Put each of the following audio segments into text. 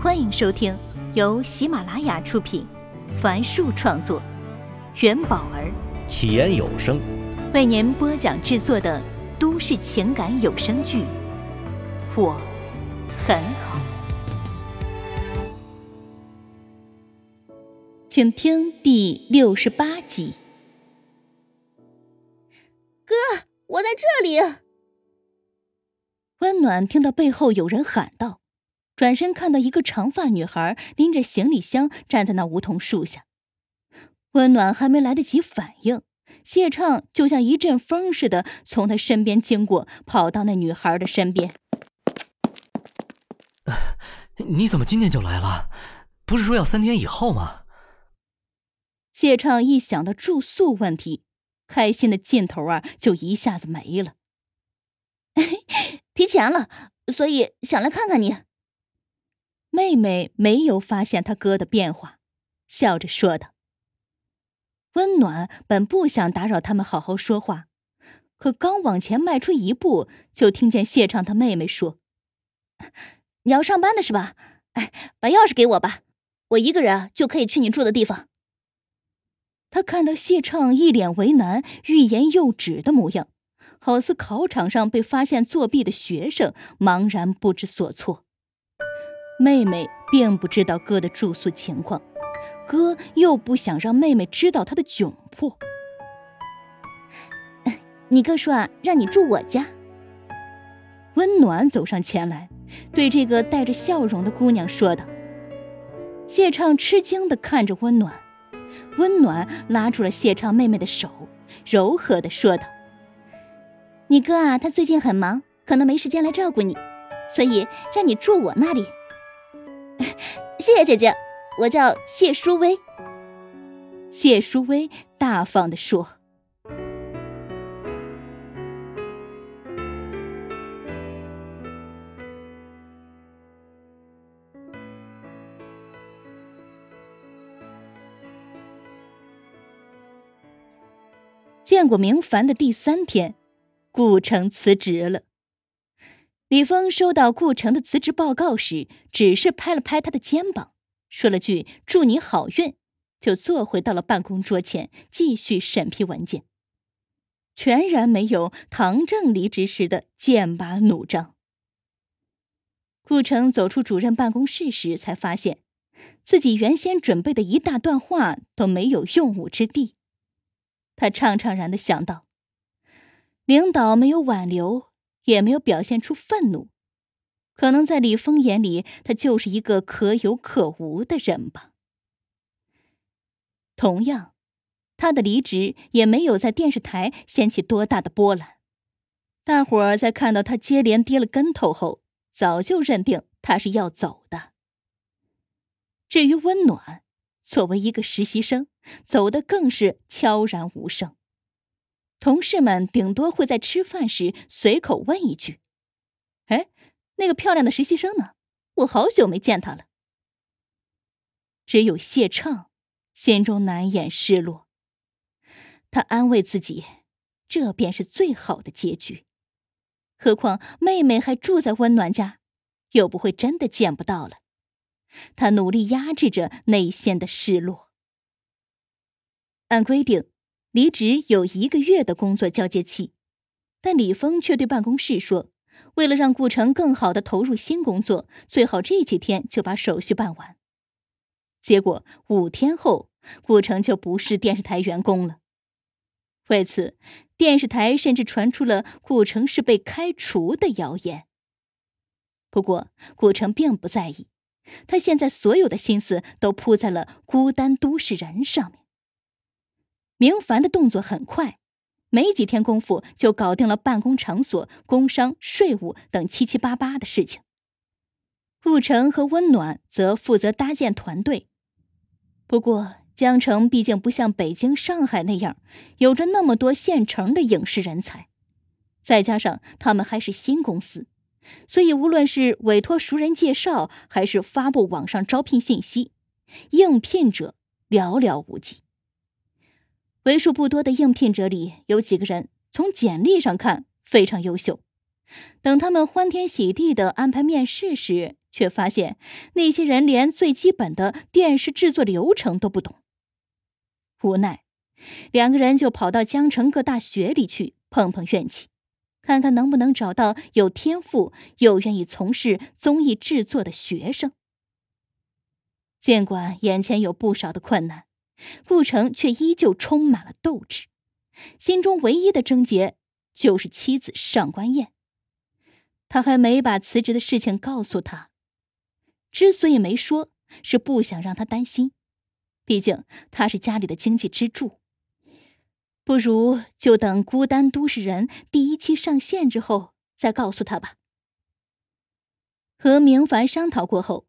欢迎收听由喜马拉雅出品，凡树创作，元宝儿起言有声为您播讲制作的都市情感有声剧《我很好》，请听第六十八集。哥，我在这里。温暖听到背后有人喊道。转身看到一个长发女孩拎着行李箱站在那梧桐树下，温暖还没来得及反应，谢畅就像一阵风似的从他身边经过，跑到那女孩的身边。你怎么今天就来了？不是说要三天以后吗？谢畅一想到住宿问题，开心的劲头啊就一下子没了。提前了，所以想来看看你。妹妹没有发现他哥的变化，笑着说道：“温暖本不想打扰他们好好说话，可刚往前迈出一步，就听见谢畅他妹妹说：‘你要上班的是吧？哎，把钥匙给我吧，我一个人就可以去你住的地方。’”他看到谢畅一脸为难、欲言又止的模样，好似考场上被发现作弊的学生，茫然不知所措。妹妹并不知道哥的住宿情况，哥又不想让妹妹知道他的窘迫。你哥说啊，让你住我家。温暖走上前来，对这个带着笑容的姑娘说道。谢畅吃惊的看着温暖，温暖拉住了谢畅妹妹的手，柔和的说道：“你哥啊，他最近很忙，可能没时间来照顾你，所以让你住我那里。”谢谢姐姐，我叫谢淑薇。谢淑薇大方的说：“见过明凡的第三天，顾城辞职了。”李峰收到顾城的辞职报告时，只是拍了拍他的肩膀，说了句“祝你好运”，就坐回到了办公桌前，继续审批文件，全然没有唐正离职时的剑拔弩张。顾城走出主任办公室时，才发现自己原先准备的一大段话都没有用武之地。他怅怅然的想到，领导没有挽留。也没有表现出愤怒，可能在李峰眼里，他就是一个可有可无的人吧。同样，他的离职也没有在电视台掀起多大的波澜，大伙儿在看到他接连跌了跟头后，早就认定他是要走的。至于温暖，作为一个实习生，走的更是悄然无声。同事们顶多会在吃饭时随口问一句：“哎，那个漂亮的实习生呢？我好久没见她了。”只有谢畅心中难掩失落。他安慰自己，这便是最好的结局。何况妹妹还住在温暖家，又不会真的见不到了。他努力压制着内心的失落。按规定。离职有一个月的工作交接期，但李峰却对办公室说：“为了让顾城更好的投入新工作，最好这几天就把手续办完。”结果五天后，顾城就不是电视台员工了。为此，电视台甚至传出了顾城是被开除的谣言。不过，顾城并不在意，他现在所有的心思都扑在了孤单都市人上面。明凡的动作很快，没几天功夫就搞定了办公场所、工商、税务等七七八八的事情。顾城和温暖则负责搭建团队。不过，江城毕竟不像北京、上海那样有着那么多现成的影视人才，再加上他们还是新公司，所以无论是委托熟人介绍，还是发布网上招聘信息，应聘者寥寥无几。为数不多的应聘者里，有几个人从简历上看非常优秀。等他们欢天喜地的安排面试时，却发现那些人连最基本的电视制作流程都不懂。无奈，两个人就跑到江城各大学里去碰碰运气，看看能不能找到有天赋又愿意从事综艺制作的学生。尽管眼前有不少的困难，顾城却依旧充满了斗志，心中唯一的症结就是妻子上官燕。他还没把辞职的事情告诉他，之所以没说，是不想让他担心，毕竟他是家里的经济支柱。不如就等《孤单都市人》第一期上线之后再告诉他吧。和明凡商讨过后，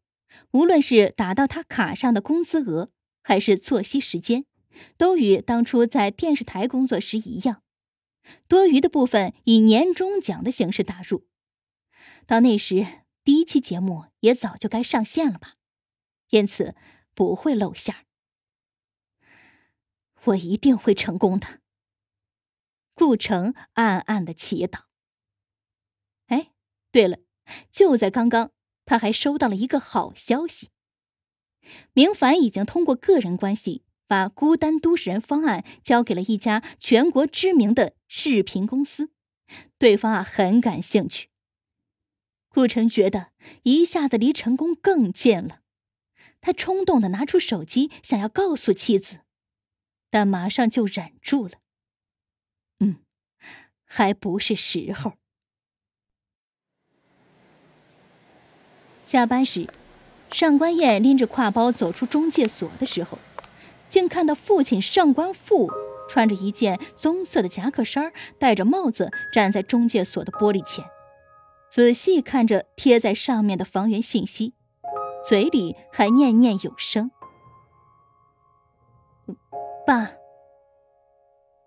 无论是打到他卡上的工资额，还是作息时间，都与当初在电视台工作时一样，多余的部分以年终奖的形式打入。到那时，第一期节目也早就该上线了吧，因此不会露馅儿。我一定会成功的。顾城暗暗的祈祷。哎，对了，就在刚刚，他还收到了一个好消息：明凡已经通过个人关系，把《孤单都市人》方案交给了一家全国知名的视频公司，对方啊很感兴趣。顾城觉得一下子离成功更近了，他冲动的拿出手机想要告诉妻子，但马上就忍住了。嗯，还不是时候。下班时，上官燕拎着挎包走出中介所的时候，竟看到父亲上官富穿着一件棕色的夹克衫，戴着帽子站在中介所的玻璃前。仔细看着贴在上面的房源信息，嘴里还念念有声：“爸。”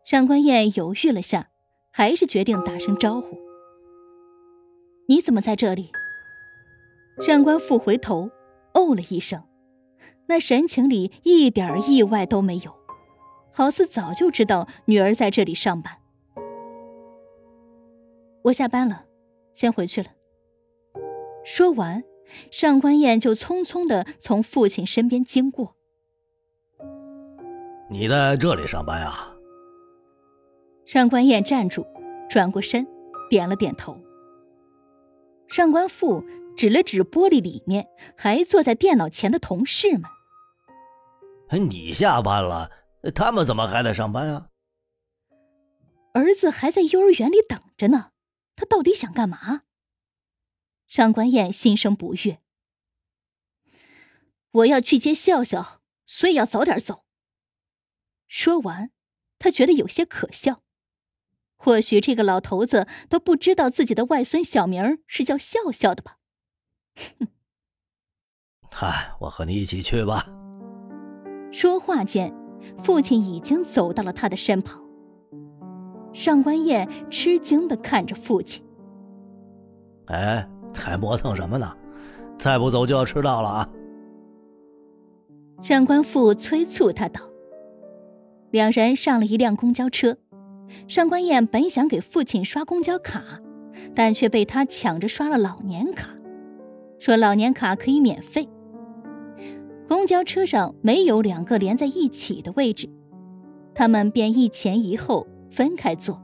上官燕犹豫了下，还是决定打声招呼：“你怎么在这里？”上官富回头，哦了一声，那神情里一点意外都没有，好似早就知道女儿在这里上班。我下班了。先回去了。说完，上官燕就匆匆的从父亲身边经过。你在这里上班啊？上官燕站住，转过身，点了点头。上官富指了指玻璃里面还坐在电脑前的同事们：“你下班了，他们怎么还在上班啊？”儿子还在幼儿园里等着呢。他到底想干嘛？上官燕心生不悦。我要去接笑笑，所以要早点走。说完，他觉得有些可笑。或许这个老头子都不知道自己的外孙小名是叫笑笑的吧？哼！嗨，我和你一起去吧。说话间，父亲已经走到了他的身旁。上官燕吃惊的看着父亲：“哎，还磨蹭什么呢？再不走就要迟到了啊！”上官父催促他道。两人上了一辆公交车。上官燕本想给父亲刷公交卡，但却被他抢着刷了老年卡，说老年卡可以免费。公交车上没有两个连在一起的位置，他们便一前一后。分开坐。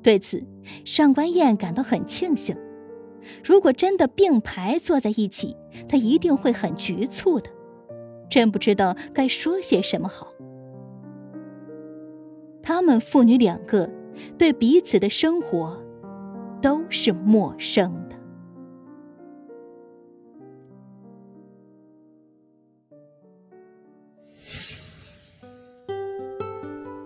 对此，上官燕感到很庆幸。如果真的并排坐在一起，她一定会很局促的，真不知道该说些什么好。他们父女两个对彼此的生活都是陌生的。